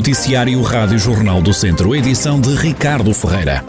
Noticiário Rádio Jornal do Centro, edição de Ricardo Ferreira.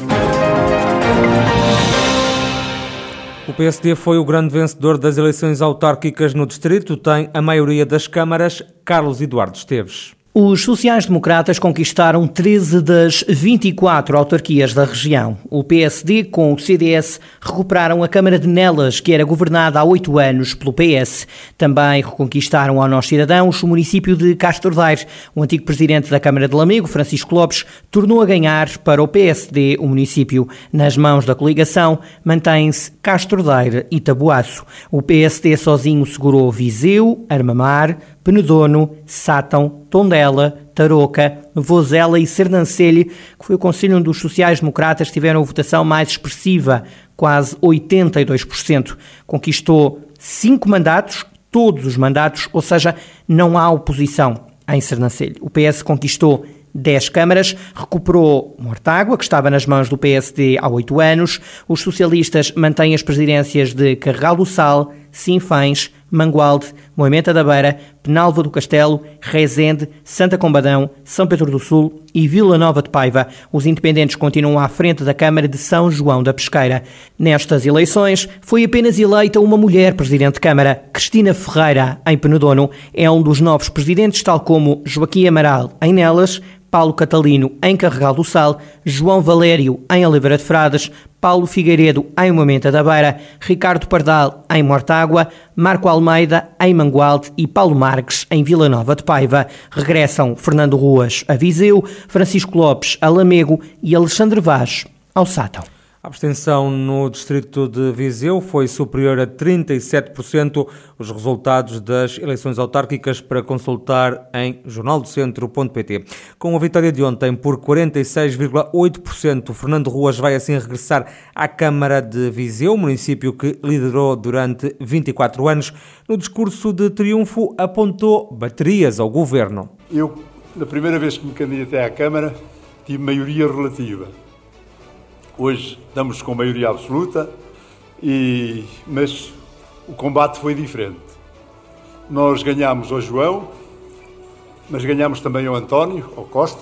O PSD foi o grande vencedor das eleições autárquicas no distrito, tem a maioria das câmaras, Carlos Eduardo Esteves. Os sociais-democratas conquistaram 13 das 24 autarquias da região. O PSD, com o CDS, recuperaram a Câmara de Nelas, que era governada há oito anos pelo PS. Também reconquistaram ao Nós Cidadãos o município de Castro Daire. O antigo presidente da Câmara de Lamego, Francisco Lopes, tornou a ganhar para o PSD o município. Nas mãos da coligação mantém-se Castro Daire e Tabuaço. O PSD sozinho segurou Viseu, Armamar, Penedono, Sátão, Tondela, Tarouca, Vozela e Sernancelho, que foi o conselho onde os sociais-democratas tiveram a votação mais expressiva, quase 82%. Conquistou cinco mandatos, todos os mandatos, ou seja, não há oposição em Sernancelho. O PS conquistou 10 câmaras, recuperou Mortágua, que estava nas mãos do PSD há oito anos. Os socialistas mantêm as presidências de Carregal do Sal, Sinfães, Mangualde, Moimenta da Beira, Penalva do Castelo, Rezende, Santa Combadão, São Pedro do Sul e Vila Nova de Paiva. Os independentes continuam à frente da Câmara de São João da Pesqueira. Nestas eleições, foi apenas eleita uma mulher presidente de Câmara, Cristina Ferreira, em Penedono. É um dos novos presidentes, tal como Joaquim Amaral, em Nelas, Paulo Catalino em Carregal do Sal, João Valério em Oliveira de Frades, Paulo Figueiredo em Moimenta da Beira, Ricardo Pardal em Mortágua, Marco Almeida em Mangualde e Paulo Marques em Vila Nova de Paiva. Regressam Fernando Ruas a Viseu, Francisco Lopes a Lamego e Alexandre Vaz ao Sátão. A abstenção no distrito de Viseu foi superior a 37%. Os resultados das eleições autárquicas para consultar em jornaldocentro.pt. Com a vitória de ontem por 46,8%, Fernando Ruas vai assim regressar à Câmara de Viseu, município que liderou durante 24 anos. No discurso de triunfo, apontou baterias ao governo. Eu, na primeira vez que me candidatei à Câmara, tive maioria relativa Hoje estamos com maioria absoluta, e, mas o combate foi diferente. Nós ganhámos ao João, mas ganhámos também ao António, ao Costa.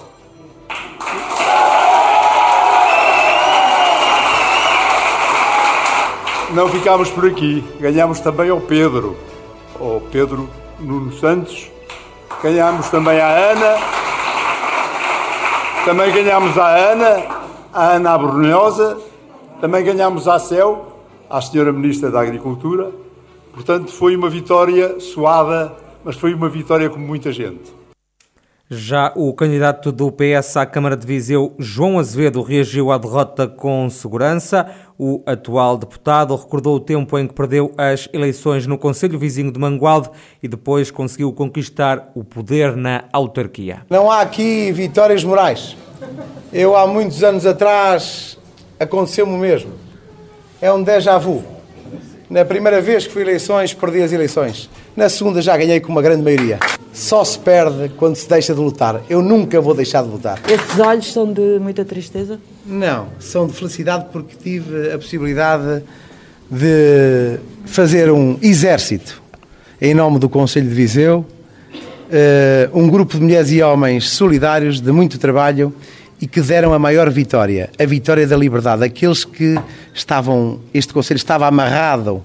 Não ficámos por aqui, ganhámos também ao Pedro, ao Pedro Nuno Santos, ganhámos também à Ana, também ganhámos à Ana a Ana Abrunhosa, também ganhámos a CEL, à Senhora Ministra da Agricultura. Portanto, foi uma vitória suada, mas foi uma vitória com muita gente. Já o candidato do PS à Câmara de Viseu, João Azevedo, reagiu à derrota com segurança. O atual deputado recordou o tempo em que perdeu as eleições no Conselho Vizinho de Mangualde e depois conseguiu conquistar o poder na autarquia. Não há aqui vitórias morais. Eu, há muitos anos atrás, aconteceu-me o mesmo. É um déjà vu. Na primeira vez que fui eleições, perdi as eleições. Na segunda, já ganhei com uma grande maioria. Só se perde quando se deixa de lutar. Eu nunca vou deixar de lutar. Esses olhos são de muita tristeza? Não, são de felicidade porque tive a possibilidade de fazer um exército em nome do Conselho de Viseu, um grupo de mulheres e homens solidários de muito trabalho e que deram a maior vitória, a vitória da liberdade. Aqueles que estavam, este Conselho estava amarrado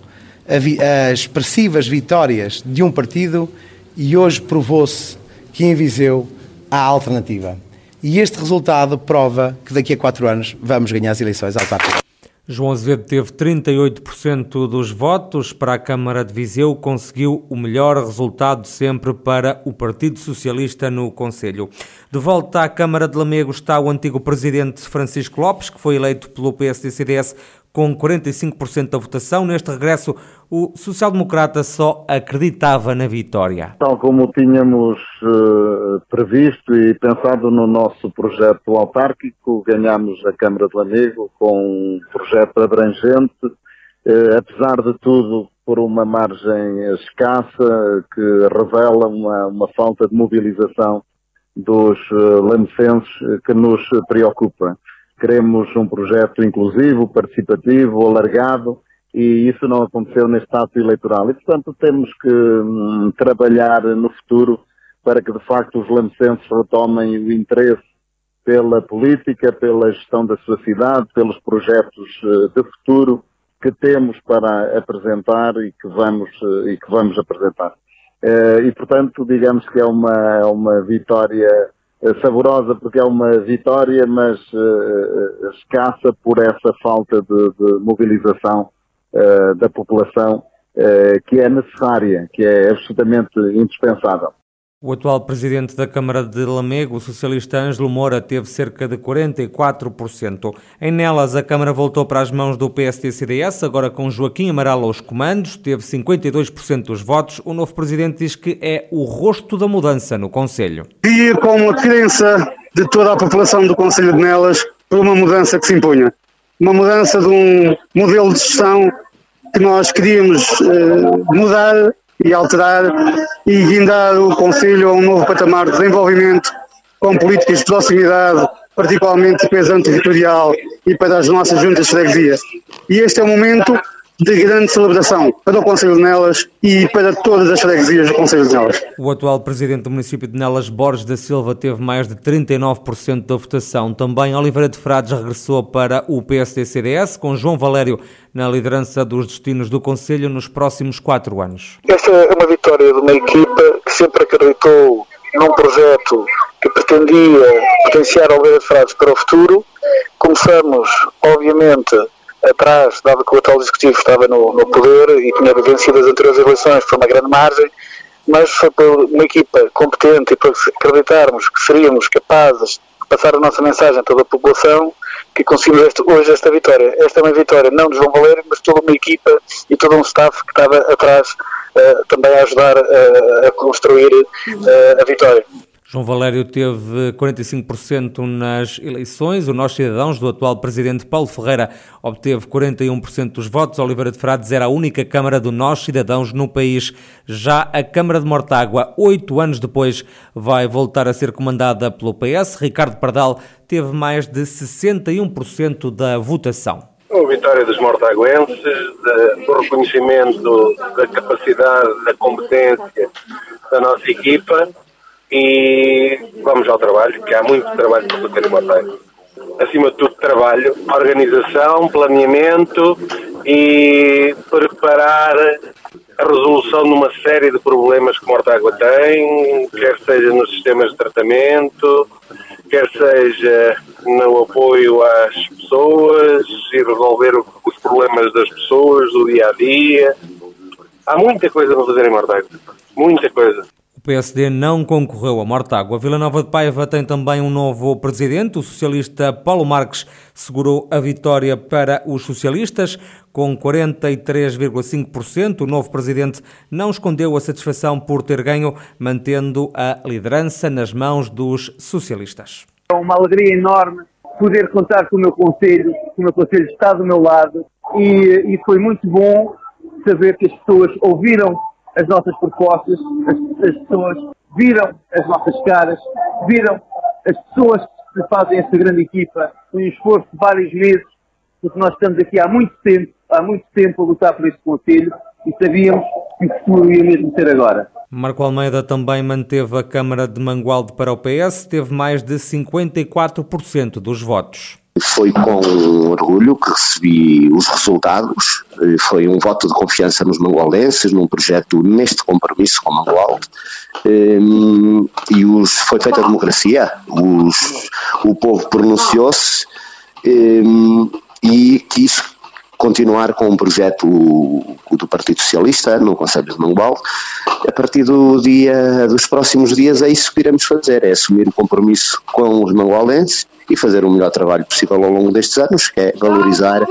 a, vi, a expressivas vitórias de um partido e hoje provou-se que em Viseu há alternativa. E este resultado prova que daqui a quatro anos vamos ganhar as eleições autárquicas. João Azevedo teve 38% dos votos para a Câmara de Viseu, conseguiu o melhor resultado sempre para o Partido Socialista no Conselho. De volta à Câmara de Lamego está o antigo presidente Francisco Lopes, que foi eleito pelo PSD-CDS com 45% da votação. Neste regresso, o social-democrata só acreditava na vitória. Tal como tínhamos uh, previsto e pensado no nosso projeto autárquico, ganhamos a Câmara de Lamego com um projeto abrangente, uh, apesar de tudo por uma margem escassa que revela uma, uma falta de mobilização dos uh, lamecenses que nos preocupa. Queremos um projeto inclusivo, participativo, alargado, e isso não aconteceu neste ato eleitoral. E, portanto, temos que hum, trabalhar no futuro para que de facto os lamecenses retomem o interesse pela política, pela gestão da sua cidade, pelos projetos de futuro que temos para apresentar e que vamos, e que vamos apresentar. E, portanto, digamos que é uma, é uma vitória saborosa porque é uma vitória, mas uh, escassa por essa falta de, de mobilização uh, da população uh, que é necessária, que é absolutamente indispensável. O atual presidente da Câmara de Lamego, o socialista Ângelo Moura, teve cerca de 44%. Em Nelas, a Câmara voltou para as mãos do PSD-CDS, agora com Joaquim Amaral aos comandos, teve 52% dos votos. O novo presidente diz que é o rosto da mudança no Conselho. E com a crença de toda a população do Conselho de Nelas por uma mudança que se impunha. Uma mudança de um modelo de gestão que nós queríamos uh, mudar e alterar e guindar o Conselho a um novo patamar de desenvolvimento com políticas de proximidade, particularmente pesante territorial e para as nossas juntas de freguesia. E este é o momento de grande celebração para o Conselho de Nelas e para todas as freguesias do Conselho de Nelas. O atual presidente do município de Nelas, Borges da Silva, teve mais de 39% da votação. Também Oliveira de Frades regressou para o PSD-CDS, com João Valério na liderança dos destinos do Conselho nos próximos quatro anos. Esta é uma vitória de uma equipa que sempre acreditou num projeto que pretendia potenciar Oliveira de Frades para o futuro. Começamos, obviamente, atrás, dado que o atual executivo estava no, no poder e tinha vencido as anteriores eleições por uma grande margem, mas foi por uma equipa competente e por acreditarmos que seríamos capazes de passar a nossa mensagem a toda a população que conseguimos este, hoje esta vitória. Esta é uma vitória não de João Valério, mas toda uma equipa e todo um staff que estava atrás uh, também a ajudar uh, a construir uh, a vitória. João Valério teve 45% nas eleições. O Nós Cidadãos, do atual presidente Paulo Ferreira, obteve 41% dos votos. Oliveira de Frades era a única Câmara do Nós Cidadãos no país. Já a Câmara de Mortágua, oito anos depois, vai voltar a ser comandada pelo PS. Ricardo Pardal teve mais de 61% da votação. A vitória dos mortaguenses, do reconhecimento da capacidade, da competência da nossa equipa e vamos ao trabalho, que há muito trabalho para fazer uma Mortágua. Acima de tudo, trabalho, organização, planeamento e preparar a resolução de uma série de problemas que Mortágua tem, quer seja nos sistemas de tratamento, quer seja no apoio às pessoas e resolver os problemas das pessoas do dia a dia. Há muita coisa para fazer em Mortágua, muita coisa. PSD não concorreu a Mortágua. Vila Nova de Paiva tem também um novo presidente. O socialista Paulo Marques segurou a vitória para os socialistas com 43,5%. O novo presidente não escondeu a satisfação por ter ganho, mantendo a liderança nas mãos dos socialistas. É uma alegria enorme poder contar com o meu conselho, o meu conselho está do meu lado e, e foi muito bom saber que as pessoas ouviram as nossas propostas, as, as pessoas viram as nossas caras, viram as pessoas que fazem essa grande equipa, um esforço de vários meses, porque nós estamos aqui há muito tempo, há muito tempo a lutar por este Conselho e sabíamos que o futuro ia mesmo ser agora. Marco Almeida também manteve a Câmara de Mangualde para o PS, teve mais de 54% dos votos. Foi com orgulho que recebi os resultados. Foi um voto de confiança nos mangualdenses, num projeto neste compromisso com Mangualde. Ehm, e os, foi feita a democracia. Os, o povo pronunciou-se ehm, e quis continuar com um projeto do Partido Socialista no Conselho de Mangualde. A partir do dia, dos próximos dias é isso que iremos fazer, é assumir o compromisso com os mangualdenses e fazer o melhor trabalho possível ao longo destes anos, que é valorizar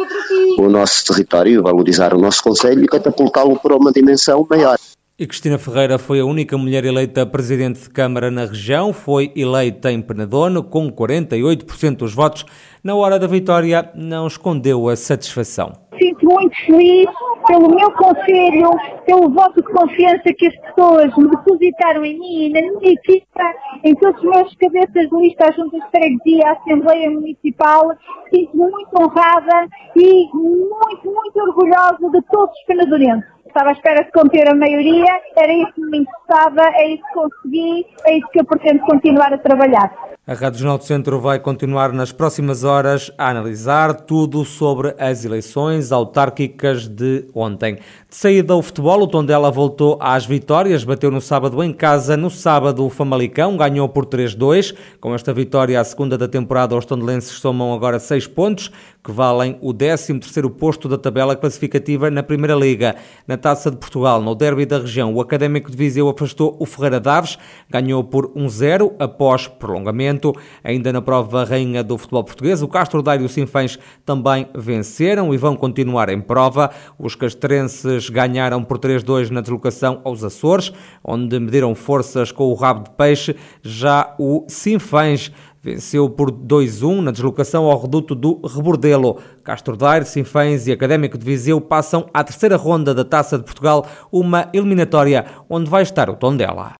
o nosso território, valorizar o nosso Conselho e catapultá-lo para uma dimensão maior. E Cristina Ferreira foi a única mulher eleita presidente de Câmara na região, foi eleita em Penedono com 48% dos votos. Na hora da vitória, não escondeu a satisfação. Sinto muito feliz pelo meu conselho, pelo voto de confiança que as pessoas me depositaram em mim na minha equipa, em todos os meus cabeças de lista, junto de freguesia, à Assembleia Municipal. Sinto-me muito honrada e muito, muito orgulhosa de todos os penadorenses. estava à espera de conter a maioria, era isso que me interessava, é isso que consegui, é isso que eu pretendo continuar a trabalhar. A Rádio Jornal do Centro vai continuar nas próximas horas a analisar tudo sobre as eleições autárquicas de ontem. De saída ao futebol, o Tondela voltou às vitórias, bateu no sábado em casa, no sábado o Famalicão ganhou por 3-2. Com esta vitória, a segunda da temporada, os tondelenses somam agora 6 pontos, que valem o 13º posto da tabela classificativa na Primeira Liga. Na Taça de Portugal, no derby da região, o Académico de Viseu afastou o Ferreira Daves, ganhou por 1-0 após prolongamento. Ainda na prova rainha do futebol português, o Castro Daire e o Sinfãs também venceram e vão continuar em prova. Os castrenses ganharam por 3-2 na deslocação aos Açores, onde mediram forças com o rabo de peixe. Já o Sinfãs venceu por 2-1 na deslocação ao reduto do Rebordelo. Castro Daire, Sinfãs e Académico de Viseu passam à terceira ronda da Taça de Portugal, uma eliminatória onde vai estar o Tondela.